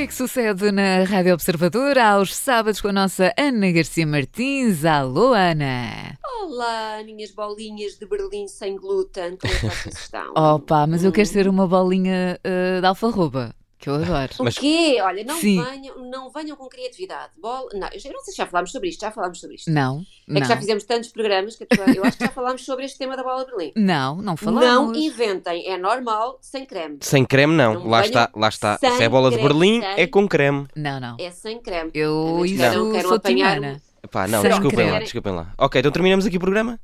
que é que sucede na Rádio Observadora aos sábados com a nossa Ana Garcia Martins? Alô, Ana! Olá, minhas bolinhas de Berlim sem glúten, como é que vocês estão? Opa, mas eu quero ser uma bolinha uh, de alfarroba que eu adoro. O quê? Olha, não venham, não venham com criatividade. Bol... Não, eu não sei se já falámos sobre isto, já falámos sobre isto. Não. É não. que já fizemos tantos programas que eu acho que já falámos sobre este tema da bola de Berlim. Não, não falámos. Não inventem, é normal, sem creme. Sem creme, não. Não lá está, lá está. Se é bola de creme, Berlim, sem- é com creme. Não, não. É sem creme. Eu isso queiram sou apanhar timana. Pá, não, Sem desculpem lá, creme. desculpem lá. Ok, então terminamos aqui o programa?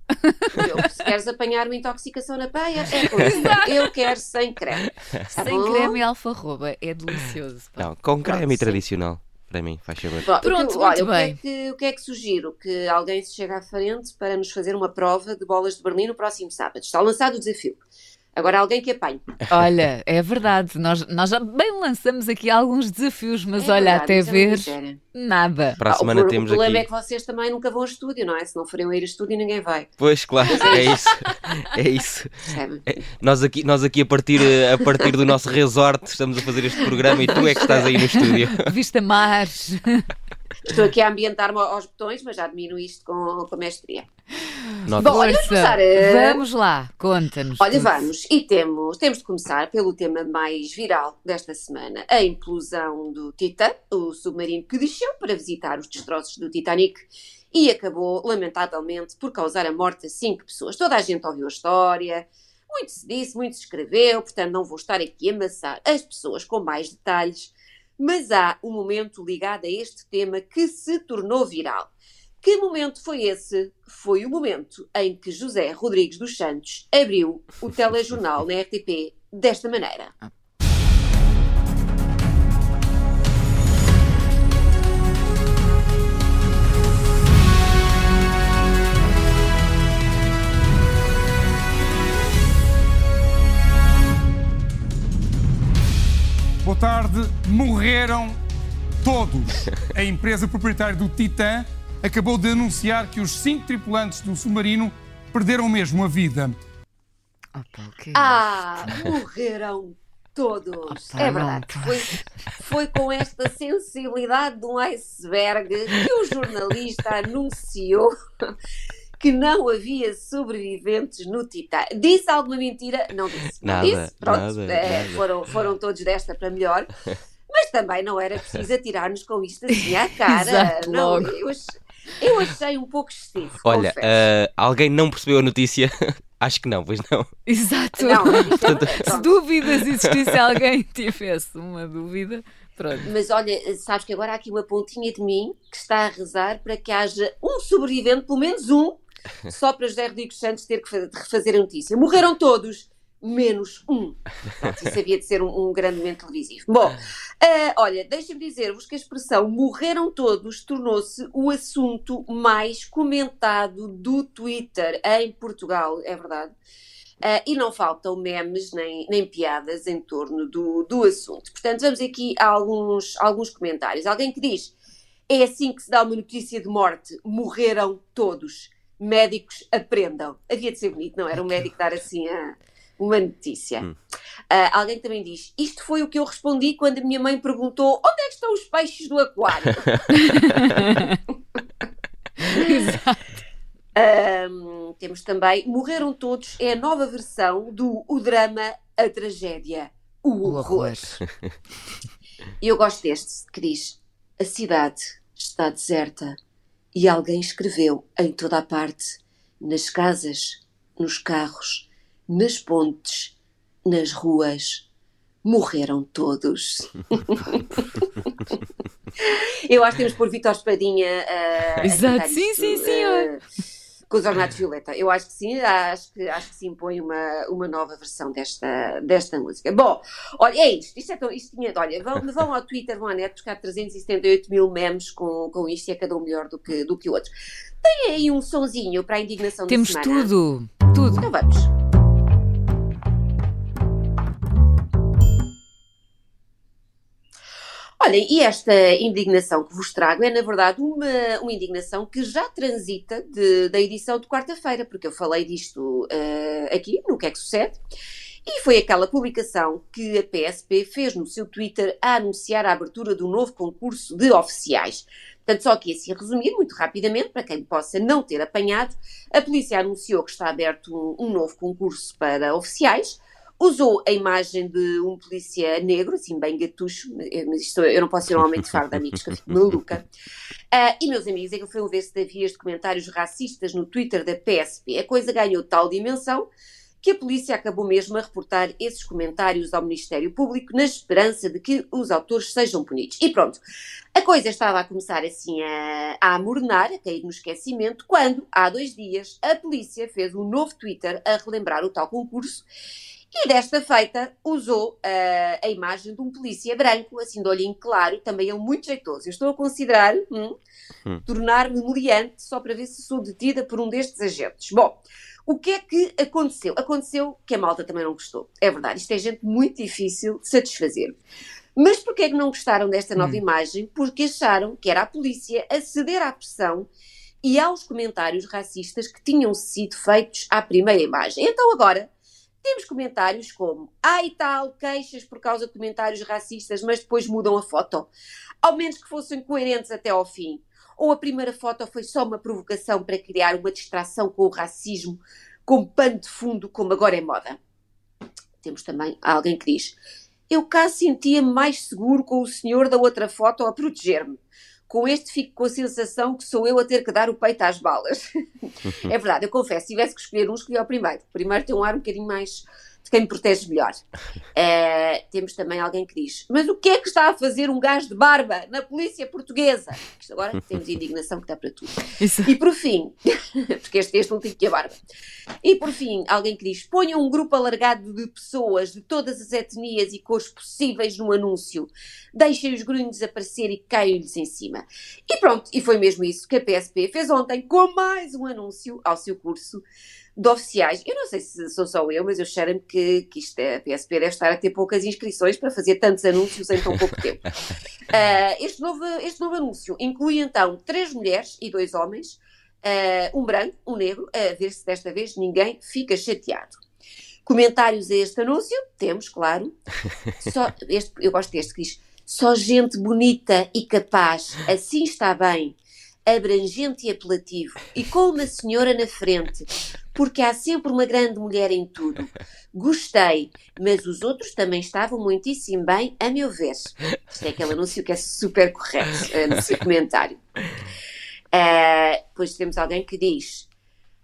Eu, se queres apanhar uma intoxicação na peia, é. Eu quero sem creme. Tá Sem bom? creme e alfarroba. É delicioso. pá. Não, com creme sim. tradicional. Para mim, faz favor. Pronto, o que, muito olha, o que é bem. que- O que, é que sugiro? Que alguém se chegue à frente para nos fazer uma prova de bolas de Berlim no próximo sábado. Está lançado o desafio. Agora alguém que apanhe. Olha, é verdade. Nós, nós já bem lançamos aqui alguns desafios, mas É olha, verdade, até é ver, nada. Para a Ah, o semana pro- temos o problema aqui. é que vocês também nunca vão a estúdio, não é? Se não forem a ir a estúdio, ninguém vai. Pois, claro, é isso. É isso. Percebe? Nós aqui, nós aqui a, partir, a partir do nosso resort estamos a fazer este programa e tu é que estás aí no estúdio. Vista mar. Estou aqui a ambientar-me aos botões, mas já domino isto com, com mestria. Nota Bom, olha, vamos começar, eh, Vamos lá, conta-nos. Olha, tudo. vamos, e temos, temos de começar pelo tema mais viral desta semana, a implosão do Titan, o submarino que desceu para visitar os destroços do Titanic e acabou, lamentavelmente, por causar a morte de cinco pessoas. Toda a gente ouviu a história, muito se disse, muito se escreveu, portanto não vou estar aqui a amassar as pessoas com mais detalhes, mas há um momento ligado a este tema que se tornou viral. Que momento foi esse? Foi o momento em que José Rodrigues dos Santos abriu o telejornal na RTP desta maneira. Boa tarde. Morreram todos. A empresa proprietária do Titan acabou de anunciar que os cinco tripulantes do submarino perderam mesmo a vida. Opa, o que é Ah, morreram todos. Opa, é verdade. Foi, foi com esta sensibilidade de um iceberg que o jornalista anunciou que não havia sobreviventes no Titã. Disse alguma mentira? Não disse. Nada, disse. Pronto, nada, eh, nada. Foram, foram todos desta para melhor. Mas também não era preciso atirar-nos com isto assim à cara. Exato, não, logo. eu, eu achei um pouco excessivo. Olha, ah, alguém não percebeu a notícia? Acho que não, pois não. Exato. Não, é- Se dúvidas existisse alguém tivesse uma dúvida, pronto. Mas olha, sabes que agora há aqui uma pontinha de mim que está a rezar para que haja um sobrevivente, pelo menos um, só para José Rodrigues Santos ter que fa- refazer a notícia. Morreram todos, menos um. Pronto, isso havia de ser um, um grande momento televisivo. Bom, ah, olha, deixem-me dizer-vos que a expressão morreram todos tornou-se o assunto mais comentado do Twitter em Portugal, é verdade. Ah, e não faltam memes nem, nem piadas em torno do, do assunto. Portanto, vamos aqui a alguns, alguns comentários. Alguém que diz: é assim que se dá uma notícia de morte, morreram todos. Médicos aprendam. Havia de ser bonito, não era um médico dar assim a, uma notícia. Hum. Ah, alguém também diz: Isto foi o que eu respondi quando a minha mãe perguntou onde é que estão os peixes do aquário. Exato. Ahm, temos também Morreram Todos é a nova versão do O Drama, a Tragédia, o O Horror. horror. E eu gosto deste que diz: A cidade está deserta e alguém escreveu em toda a parte, nas casas, nos carros, nas pontes, nas ruas. Morreram todos. eu acho que temos pôr Vitor Espadinha a Exato, sim, isto, sim, senhor. eh, com os ornatos violeta. Eu acho que sim, acho que, acho que se impõe uma, uma nova versão desta, desta música. Bom, olha, é isto. Isto, é tão, isto tinha, olha, vão, vão ao Twitter, vão à net buscar 378 mil memes com, com isto e é cada um melhor do que, do que o outro. Tem aí um sonzinho para a indignação Temos da semana. tudo. Tudo. Então vamos. E esta indignação que vos trago é, na verdade, uma, uma indignação que já transita de- da edição de quarta-feira, porque eu falei disto eh, aqui, no que é que sucede, E foi aquela publicação que a PSP fez no seu Twitter a anunciar a abertura do novo concurso de oficiais. Portanto, só que assim, a resumir muito rapidamente, para quem possa não ter apanhado, a polícia anunciou que está aberto um, um novo concurso para oficiais, usou a imagem de um polícia negro, assim, bem gatucho, mas isto, eu não posso ser um homem de amigos, que eu fico maluca. Uh, e, meus amigos, aquilo foi um ver-se de vias de comentários racistas no Twitter da PSP. A coisa ganhou tal dimensão que a polícia acabou mesmo a reportar esses comentários ao Ministério Público na esperança de que os autores sejam punidos. E pronto, a coisa estava a começar assim a, a amornar, a cair no esquecimento, quando, há dois dias, a polícia fez um novo Twitter a relembrar o tal concurso e desta feita usou uh, a imagem de um polícia branco, assim de olhinho claro, também ele muito jeitoso. Eu estou a considerar hum, hum. tornar-me meliante só para ver se sou detida por um destes agentes. Bom, o que é que aconteceu? Aconteceu que a malta também não gostou. É verdade, isto é gente muito difícil de satisfazer. Mas porquê é que não gostaram desta nova hum. imagem? Porque acharam que era a polícia a ceder à pressão e aos comentários racistas que tinham sido feitos à primeira imagem. Então agora temos comentários como, ai tal, queixas por causa de comentários racistas, mas depois mudam a foto. Ao menos que fossem coerentes até ao fim. Ou a primeira foto foi só uma provocação para criar uma distração com o racismo, com pano de fundo, como agora é moda. Temos também alguém que diz: Eu cá sentia-me mais seguro com o senhor da outra foto a proteger-me com este fico com a sensação que sou eu a ter que dar o peito às balas. é verdade, eu confesso, se tivesse que escolher um, escolhi o primeiro. O primeiro tem um ar um bocadinho mais de quem me protege melhor. Uh, temos também alguém que diz: Mas o que é que está a fazer um gajo de barba na polícia portuguesa? Isto agora temos indignação que dá para tudo. Isso. E por fim, porque este, este último que a barba. E por fim, alguém que diz: Ponham um grupo alargado de pessoas de todas as etnias e cores possíveis no anúncio. Deixem os grunhos aparecer e caiam-lhes em cima. E pronto, e foi mesmo isso que a PSP fez ontem com mais um anúncio ao seu curso de oficiais. Eu não sei se sou só eu, mas eu cheiro-me que, que isto é, a PSP deve estar a ter poucas inscrições para fazer tantos anúncios em tão pouco tempo. Uh, este, novo, este novo anúncio inclui então três mulheres e dois homens, uh, um branco, um negro, a ver se desta vez ninguém fica chateado. Comentários a este anúncio? Temos, claro. Só, este, eu gosto deste que diz: só gente bonita e capaz, assim está bem abrangente e apelativo, e com uma senhora na frente, porque há sempre uma grande mulher em tudo. Gostei, mas os outros também estavam muitíssimo bem, a meu ver. Isto é aquele anúncio que é super correto uh, no seu comentário. Uh, depois temos alguém que diz: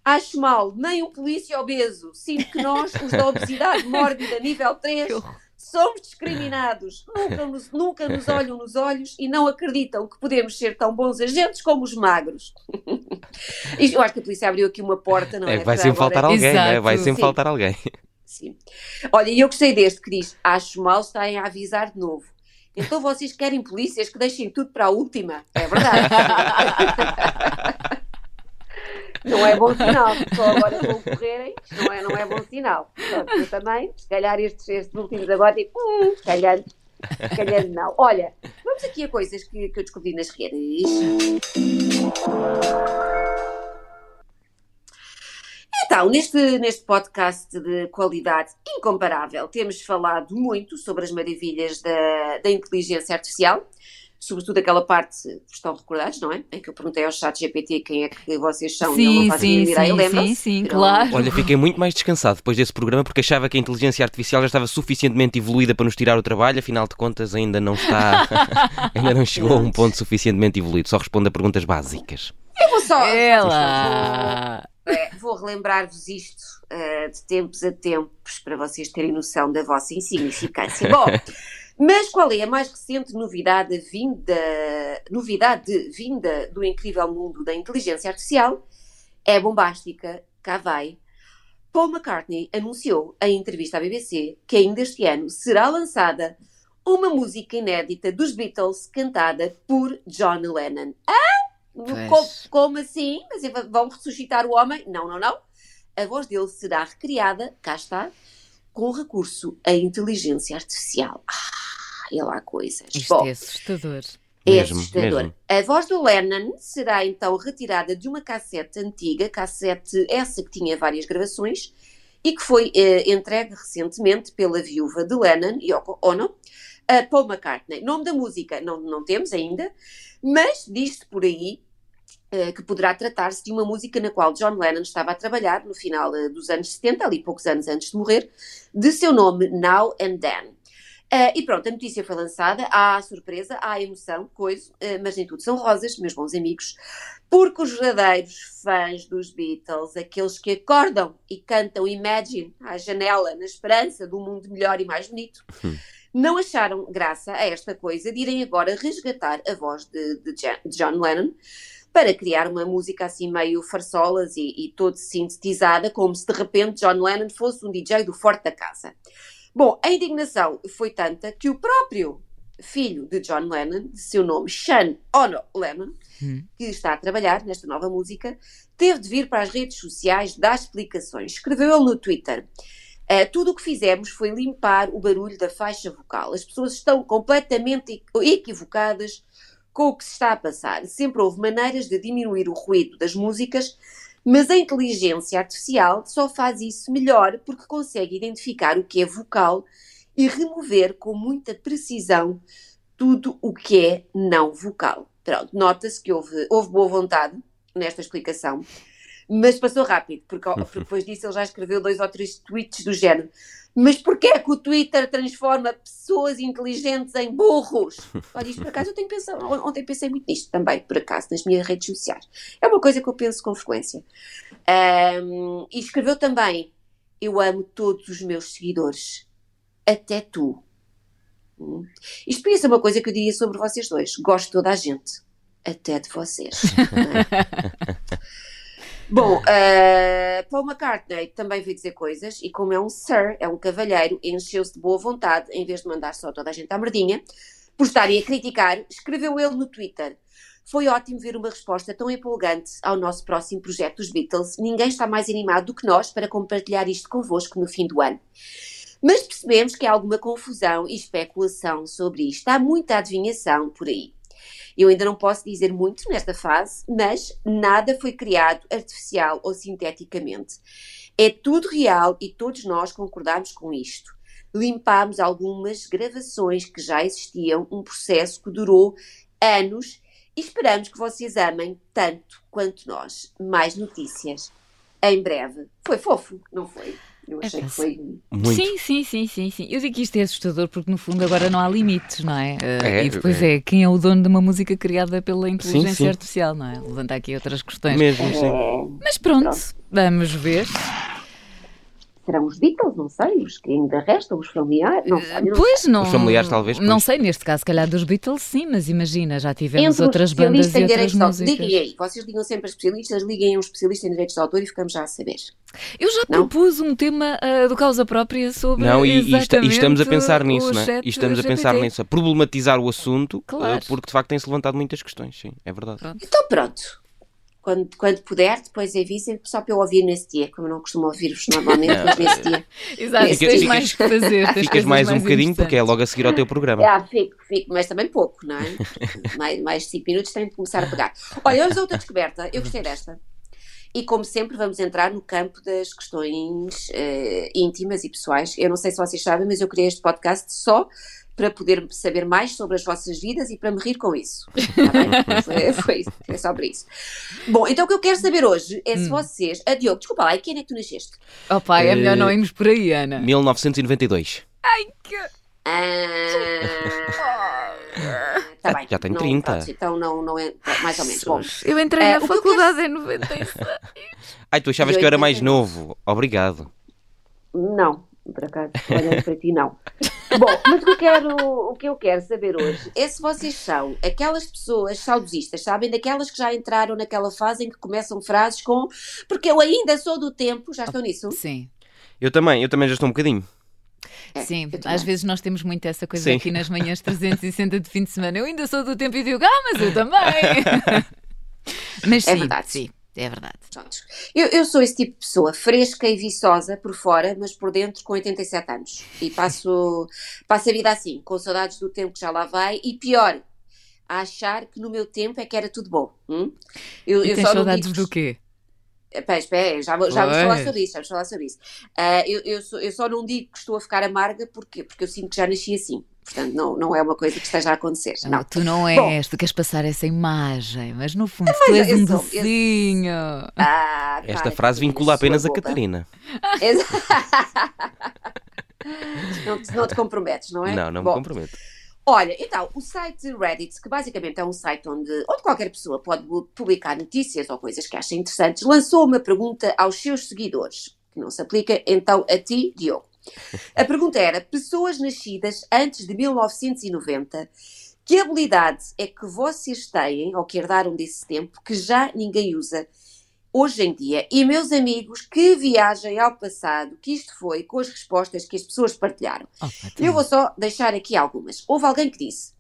Acho mal, nem um polícia obeso. Sinto que nós, os da obesidade mórbida nível 3, somos discriminados, nunca nos, nunca nos olham nos olhos e não acreditam que podemos ser tão bons agentes como os magros. Eu acho que a polícia abriu aqui uma porta, não é? é vai sempre faltar alguém, né? vai sempre Sim. faltar alguém. Sim. Olha, e eu gostei deste que diz: Acho mal estarem a avisar de novo. Então vocês querem polícias que deixem tudo para a última? É verdade. não é bom sinal. Só agora vão correrem, não é, não é bom sinal. Pronto, eu também, se calhar estes, estes últimos agora, tipo, hum, se calhar, se calhar não. Olha, vamos aqui a coisas que, que eu descobri nas redes. Então, neste, neste podcast de qualidade incomparável, temos falado muito sobre as maravilhas da, da inteligência artificial sobretudo aquela parte, estão recordados, não é? Em que eu perguntei ao chat GPT quem é que vocês são sim, e ele não faz sim, ideia, sim, lembra Sim, sim, claro. Olha, fiquei muito mais descansado depois desse programa porque achava que a inteligência artificial já estava suficientemente evoluída para nos tirar o trabalho, afinal de contas ainda não está, ainda não chegou a um ponto suficientemente evoluído, só responde a perguntas básicas. Eu vou só... Ela... Vou, é, vou relembrar-vos isto uh, de tempos a tempos para vocês terem noção da vossa insignificância. Bom... Mas qual é a mais recente novidade vinda, novidade vinda do incrível mundo da inteligência artificial? É bombástica, cá vai. Paul McCartney anunciou em entrevista à BBC que ainda este ano será lançada uma música inédita dos Beatles cantada por John Lennon. Ah? Como, como assim? Mas vão ressuscitar o homem? Não, não, não. A voz dele será recriada, cá está, com recurso à inteligência artificial. Ah! E lá coisas. Isto Bom, é assustador. É mesmo, assustador. Mesmo. A voz do Lennon será então retirada de uma cassete antiga, cassete essa que tinha várias gravações, e que foi uh, entregue recentemente pela viúva de Lennon, Yoko Ono, a Paul McCartney. Nome da música não, não temos ainda, mas diz-se por aí uh, que poderá tratar-se de uma música na qual John Lennon estava a trabalhar no final uh, dos anos 70, ali poucos anos antes de morrer, de seu nome Now and Then. Uh, e pronto, a notícia foi lançada, há surpresa, há emoção, coisa, uh, mas nem tudo são rosas, meus bons amigos, porque os verdadeiros fãs dos Beatles, aqueles que acordam e cantam Imagine à janela, na esperança de um mundo melhor e mais bonito, hum. não acharam graça a esta coisa de irem agora resgatar a voz de, de John Lennon para criar uma música assim meio farsolas e, e todo sintetizada, como se de repente John Lennon fosse um DJ do forte da casa. Bom, a indignação foi tanta que o próprio filho de John Lennon, de seu nome Sean Ono Lennon, hum. que está a trabalhar nesta nova música, teve de vir para as redes sociais dar explicações. Escreveu ele no Twitter. Uh, tudo o que fizemos foi limpar o barulho da faixa vocal. As pessoas estão completamente equivocadas com o que se está a passar. Sempre houve maneiras de diminuir o ruído das músicas mas a inteligência artificial só faz isso melhor porque consegue identificar o que é vocal e remover com muita precisão tudo o que é não vocal. Pronto, nota-se que houve, houve boa vontade nesta explicação, mas passou rápido, porque, porque depois disso ele já escreveu dois ou três tweets do género. Mas porquê é que o Twitter transforma pessoas inteligentes em burros? Olha, isto por acaso eu tenho pensado, ontem pensei muito nisto também, por acaso, nas minhas redes sociais. É uma coisa que eu penso com frequência. Um, e escreveu também: Eu amo todos os meus seguidores, até tu. Hum. Isto podia ser uma coisa que eu diria sobre vocês dois. Gosto de toda a gente, até de vocês. Bom, uh, Paul McCartney também veio dizer coisas e como é um sir, é um cavalheiro, encheu-se de boa vontade, em vez de mandar só toda a gente à merdinha, por estarem a criticar, escreveu ele no Twitter. Foi ótimo ver uma resposta tão empolgante ao nosso próximo projeto dos Beatles. Ninguém está mais animado do que nós para compartilhar isto convosco no fim do ano. Mas percebemos que há alguma confusão e especulação sobre isto. Há muita adivinhação por aí. Eu ainda não posso dizer muito nesta fase, mas nada foi criado artificial ou sinteticamente. É tudo real e todos nós concordamos com isto. Limpámos algumas gravações que já existiam, um processo que durou anos e esperamos que vocês amem tanto quanto nós. Mais notícias em breve. Foi fofo, não foi? Eu achei é, que foi. Muito. Sim, sim, sim, sim, sim. Eu digo que isto é assustador porque no fundo agora não há limites, não é? Uh, é e depois é. é. quem é o dono de uma música criada pela inteligência sim, sim. artificial, não é? Levanta aqui outras questões. Mesmo, sim. Mas pronto, pronto. vamos ver serão os Beatles, não sei, os que ainda restam, os familiares, não sei. Não pois sei. não. Os familiares talvez. Pois. Não sei, neste caso, se calhar dos Beatles, sim, mas imagina, já tivemos Entre outras bandas e outras músicas. Liguem aí, vocês ligam sempre a especialistas, liguem a um especialista em direitos de autor e ficamos já a saber. Eu já não? propus um tema uh, do causa própria sobre Não, e, e, e estamos a pensar nisso, não é? E estamos a pensar nisso, a problematizar o assunto, ah, claro. uh, porque de facto tem-se levantado muitas questões, sim, é verdade. Pronto. Então pronto quando, quando puder, depois avisem só para eu ouvir nesse dia, como eu não costumo ouvir-vos normalmente, mas nesse dia. Exato, nesse tens dia. mais que fazer. Ficas mais um bocadinho porque é logo a seguir ao teu programa. Ah, fico, fico, mas também pouco, não é? mais, mais 5 minutos tenho de começar a pegar. Olha, vamos a outra descoberta, eu gostei desta. E como sempre, vamos entrar no campo das questões uh, íntimas e pessoais. Eu não sei se vocês sabem, mas eu criei este podcast só para poder saber mais sobre as vossas vidas e para me rir com isso. Tá foi, foi, isso, para isso. Bom, então o que eu quero saber hoje é se hum. vocês. A Diogo, desculpa lá, e quem é que tu nasceste? Oh pai, é melhor não irmos por aí, Ana. 1992. Ai que. Ah, tá bem. Já tenho 30. Pronto, então não, não é. Mais ou menos. Bom, eu entrei uh, na faculdade quero... em 96. Ai, tu achavas que eu era mais novo. Obrigado. Não, por acaso, olhando para ti, não. Bom, mas o que, eu quero, o que eu quero saber hoje é se vocês são aquelas pessoas saudosistas, sabem? Daquelas que já entraram naquela fase em que começam frases com porque eu ainda sou do tempo, já estão nisso? Sim. Eu também, eu também já estou um bocadinho. É, Sim, às vezes nós temos muito essa coisa Sim. aqui nas manhãs 360 de fim de semana. Eu ainda sou do tempo e digo, ah, mas eu também. mas é sim, verdade. sim. É verdade. Eu, eu, sou esse tipo de pessoa, fresca e viçosa por fora, mas por dentro com 87 anos. E passo, passo a vida assim, com saudades do tempo que já lá vai e pior, a achar que no meu tempo é que era tudo bom. Hum? Eu, e eu tens saudades do quê? Espera, espera, já, já vamos falar sobre isso, vamos falar sobre isso. Uh, eu, eu, só, eu, só, não digo que estou a ficar amarga porque, porque eu sinto que já nasci assim. Portanto, não, não é uma coisa que esteja a acontecer. Não, não. tu não és, Bom, tu queres passar essa imagem, mas no fundo tu és um docinho. Ah, Esta frase vincula apenas a Catarina. não, te, não te comprometes, não é? Não, não Bom, me comprometo. Olha, então, o site Reddit, que basicamente é um site onde, onde qualquer pessoa pode publicar notícias ou coisas que acha interessantes, lançou uma pergunta aos seus seguidores, que não se aplica então a ti, Diogo. A pergunta era: pessoas nascidas antes de 1990, que habilidade é que vocês têm, ou que herdaram desse tempo, que já ninguém usa hoje em dia? E meus amigos, que viagem ao passado que isto foi com as respostas que as pessoas partilharam. Oh, Eu vou só deixar aqui algumas. Houve alguém que disse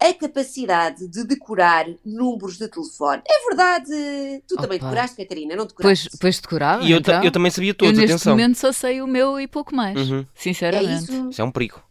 a capacidade de decorar números de telefone. É verdade. Tu Opa. também decoraste, Catarina, não decoraste? Pois, pois decorava. E eu, então. eu também sabia todos, eu, neste atenção. momento só sei o meu e pouco mais, uhum. sinceramente. É isso? isso é um perigo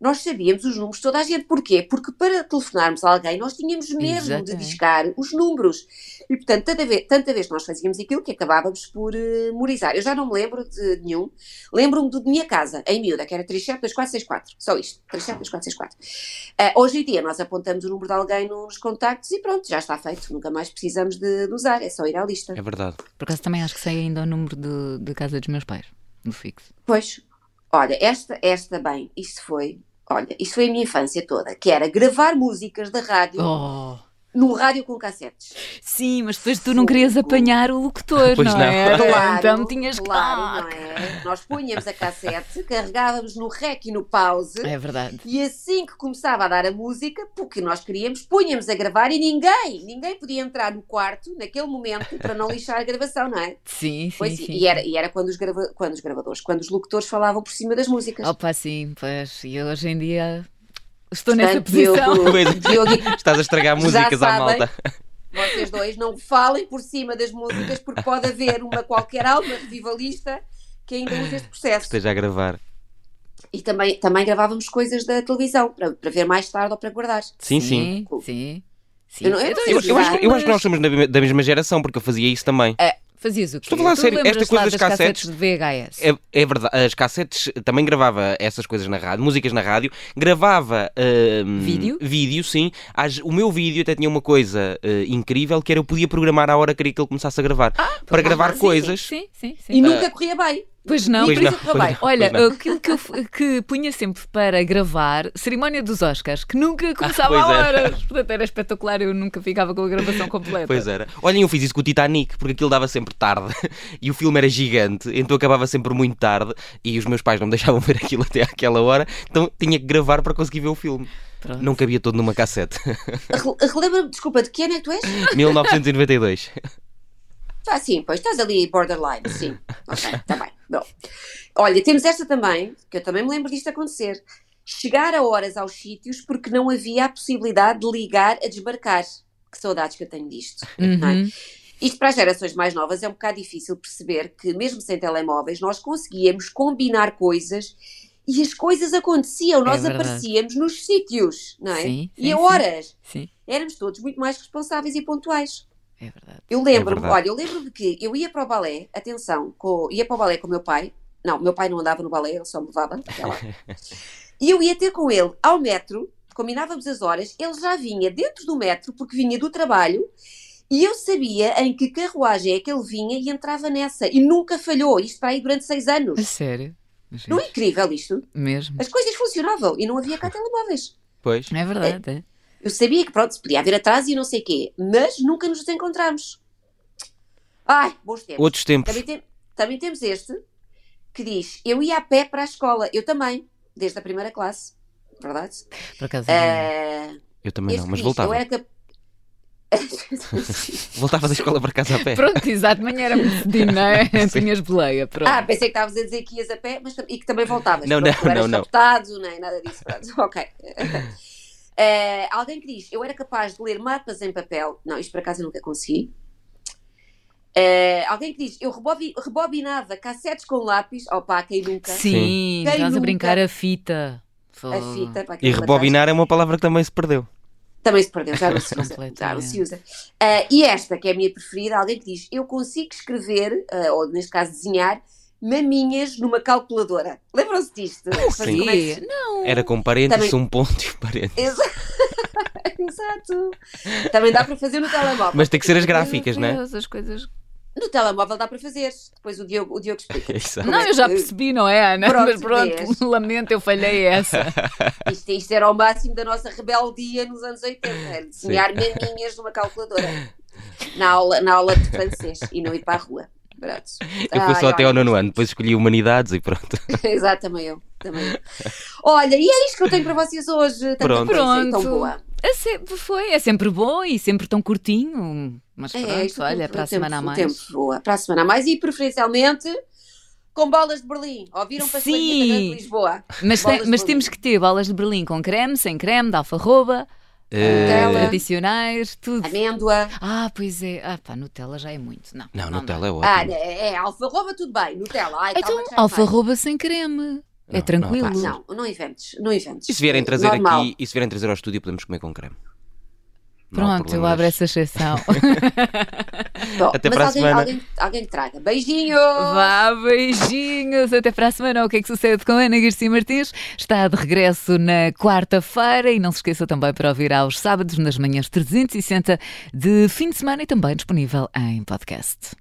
nós sabíamos os números de toda a gente. Porquê? Porque para telefonarmos a alguém nós tínhamos mesmo Exatamente. de discar os números. E, portanto, tanta vez, tanta vez nós fazíamos aquilo que acabávamos por uh, memorizar. Eu já não me lembro de nenhum. Lembro-me do de minha casa, em miúda, que era 372464. Só isto. 372464. Uh, hoje em dia nós apontamos o número de alguém nos contactos e pronto, já está feito. Nunca mais precisamos de, de usar. É só ir à lista. É verdade. Por acaso também acho que sei ainda o número de, de casa dos meus pais, no fixo. Pois, Olha, esta, esta bem, isto foi Olha, isto foi a minha infância toda, que era gravar músicas da rádio. Oh num rádio com cassetes. Sim, mas depois tu não querias apanhar o locutor, pois não, não. é? Claro, então tinhas claro, que... não é? Nós punhamos a cassete, carregávamos no rec e no pause. É verdade. E assim que começava a dar a música, porque nós queríamos, punhamos a gravar e ninguém, ninguém podia entrar no quarto naquele momento para não lixar a gravação, não é? Sim, sim, pois, sim. E era, e era quando, os grava... quando os gravadores, quando os locutores falavam por cima das músicas. Opa, sim, pois. E hoje em dia Estou nessa posição. Diogo, Diogo, Estás a estragar músicas à malta. Vocês dois não falem por cima das músicas porque pode haver uma qualquer alma revivalista que ainda usa este processo. Esteja a gravar. E também, também gravávamos coisas da televisão para, para ver mais tarde ou para guardar. Sim, sim. Sim. sim. Eu, não, eu, eu, eu, acho, eu, acho, que nós somos da mesma geração, porque eu fazia isso também. É, Fazias o quê? Estou a falar sério, esta coisa das, das cassetes, cassetes de VHS. É, é, verdade, as cassetes também gravava essas coisas na rádio, músicas na rádio, gravava uh, vídeo, vídeo sim. As, o meu vídeo até tinha uma coisa uh, incrível que era eu podia programar a hora que queria que ele começasse a gravar ah, para gravar sim, coisas. Sim, sim, sim, E nunca corria bem. Pois não, pois não, pois não, Olha, não. aquilo que eu que punha sempre para gravar, cerimónia dos Oscars, que nunca começava ah, a horas. Portanto, era espetacular, eu nunca ficava com a gravação completa. Pois era. Olhem, eu fiz isso com o Titanic, porque aquilo dava sempre tarde e o filme era gigante, então acabava sempre muito tarde e os meus pais não me deixavam ver aquilo até àquela hora, então tinha que gravar para conseguir ver o filme. Pronto. Não cabia todo numa cassete. Relembra-me, desculpa, de que ano é que tu és? 1992. Ah, sim, pois estás ali borderline, sim. Ok, está bem. Bom. Olha, temos esta também, que eu também me lembro disto acontecer. Chegar a horas aos sítios porque não havia a possibilidade de ligar a desbarcar. Que saudades que eu tenho disto. É? Uhum. É? Isto para as gerações mais novas é um bocado difícil perceber que, mesmo sem telemóveis, nós conseguíamos combinar coisas e as coisas aconteciam, nós é aparecíamos nos sítios, não é? Sim, sim, e a horas. Sim. Éramos todos muito mais responsáveis e pontuais. É verdade. Eu lembro-me, é olha, eu lembro-me que eu ia para o balé, atenção, com, ia para o balé com o meu pai. Não, meu pai não andava no balé, ele só me levava até lá. e eu ia ter com ele ao metro, combinávamos as horas, ele já vinha dentro do metro, porque vinha do trabalho, e eu sabia em que carruagem é que ele vinha e entrava nessa. E nunca falhou, isto para aí durante seis anos. A sério? Não é incrível isto? Mesmo. As coisas funcionavam e não havia cá telemóveis. Pois. É verdade. É. Eu sabia que, pronto, se podia haver atraso e não sei o quê, mas nunca nos encontramos. Ai, bons tempos. Outros tempos. Também, tem, também temos este, que diz, eu ia a pé para a escola, eu também, desde a primeira classe, verdade? Por acaso. Uh, eu também não, mas diz, voltava. Eu era cap... Voltava da escola para casa a pé. Pronto, exato, manhã era muito cedinho, não é? Tinhas boleia, pronto. Ah, pensei que estavas a dizer que ias a pé mas, e que também voltavas. Não, pronto, não, não, não. Captado, nem nada disso. Pronto. ok. Uh, alguém que diz, eu era capaz de ler mapas em papel. Não, isto por acaso eu nunca consegui. Uh, alguém que diz, eu rebobi, rebobinava cassetes com lápis. Opa, quem nunca? Sim, estás a brincar a fita. A fita. e rebobinar é uma palavra que também se perdeu. Também se perdeu, já não se usa. já não se usa. Uh, e esta, que é a minha preferida, alguém que diz: Eu consigo escrever, uh, ou neste caso desenhar, maminhas numa calculadora. Lembram-se disto? Sim. É que... Não. Era com parênteses, Também... um ponto e um parênteses. Exato. Também dá para fazer no telemóvel. Mas tem que ser as gráficas, não é? As coisas no telemóvel dá para fazer. Depois o Diogo, o Diogo explica. Não, eu já percebi, não é, Ana? Pronto, Mas pronto, lamento, eu falhei essa. Isto, isto, era o máximo da nossa rebeldia nos anos 80, era desenhar maminhas numa calculadora. Na aula, na aula de francês e não ir para a rua. Pronto. Eu fui só até ao nono ano, depois escolhi Humanidades e pronto. Exato, também eu. Também eu. Olha, e é isto que eu tenho para vocês hoje. Pronto. pronto. Tão boa. É sempre, foi, é sempre bom e sempre tão curtinho. Mas é, pronto, é, olha, para a semana a mais. Tempo voa, para a semana a mais e preferencialmente com bolas de Berlim. Ouviram para Sim. de Lisboa? Mas, tem, mas temos que ter bolas de Berlim com creme, sem creme, de alfarroba. Uh, tradicionais, tudo. Amêndoa. Ah, pois é. Ah, pá, Nutella já é muito. Não, não, não Nutella é ótimo. Ah, é, é alfarroba, tudo bem. Nutella. Ai, então, alfarroba sem creme. É não, é tranquilo. Não, não, não inventes, não inventes. E se vierem trazer Normal. aqui, e se vierem trazer ao estúdio, podemos comer com creme. Pronto, eu abro essa exceção. Bom, até para a semana. Alguém, alguém traga. Beijinhos! Vá, beijinhos! Até para a semana. O que é que sucede com a Ana Garcia Martins? Está de regresso na quarta-feira e não se esqueça também para ouvir aos sábados, nas manhãs 360 de fim de semana e também disponível em podcast.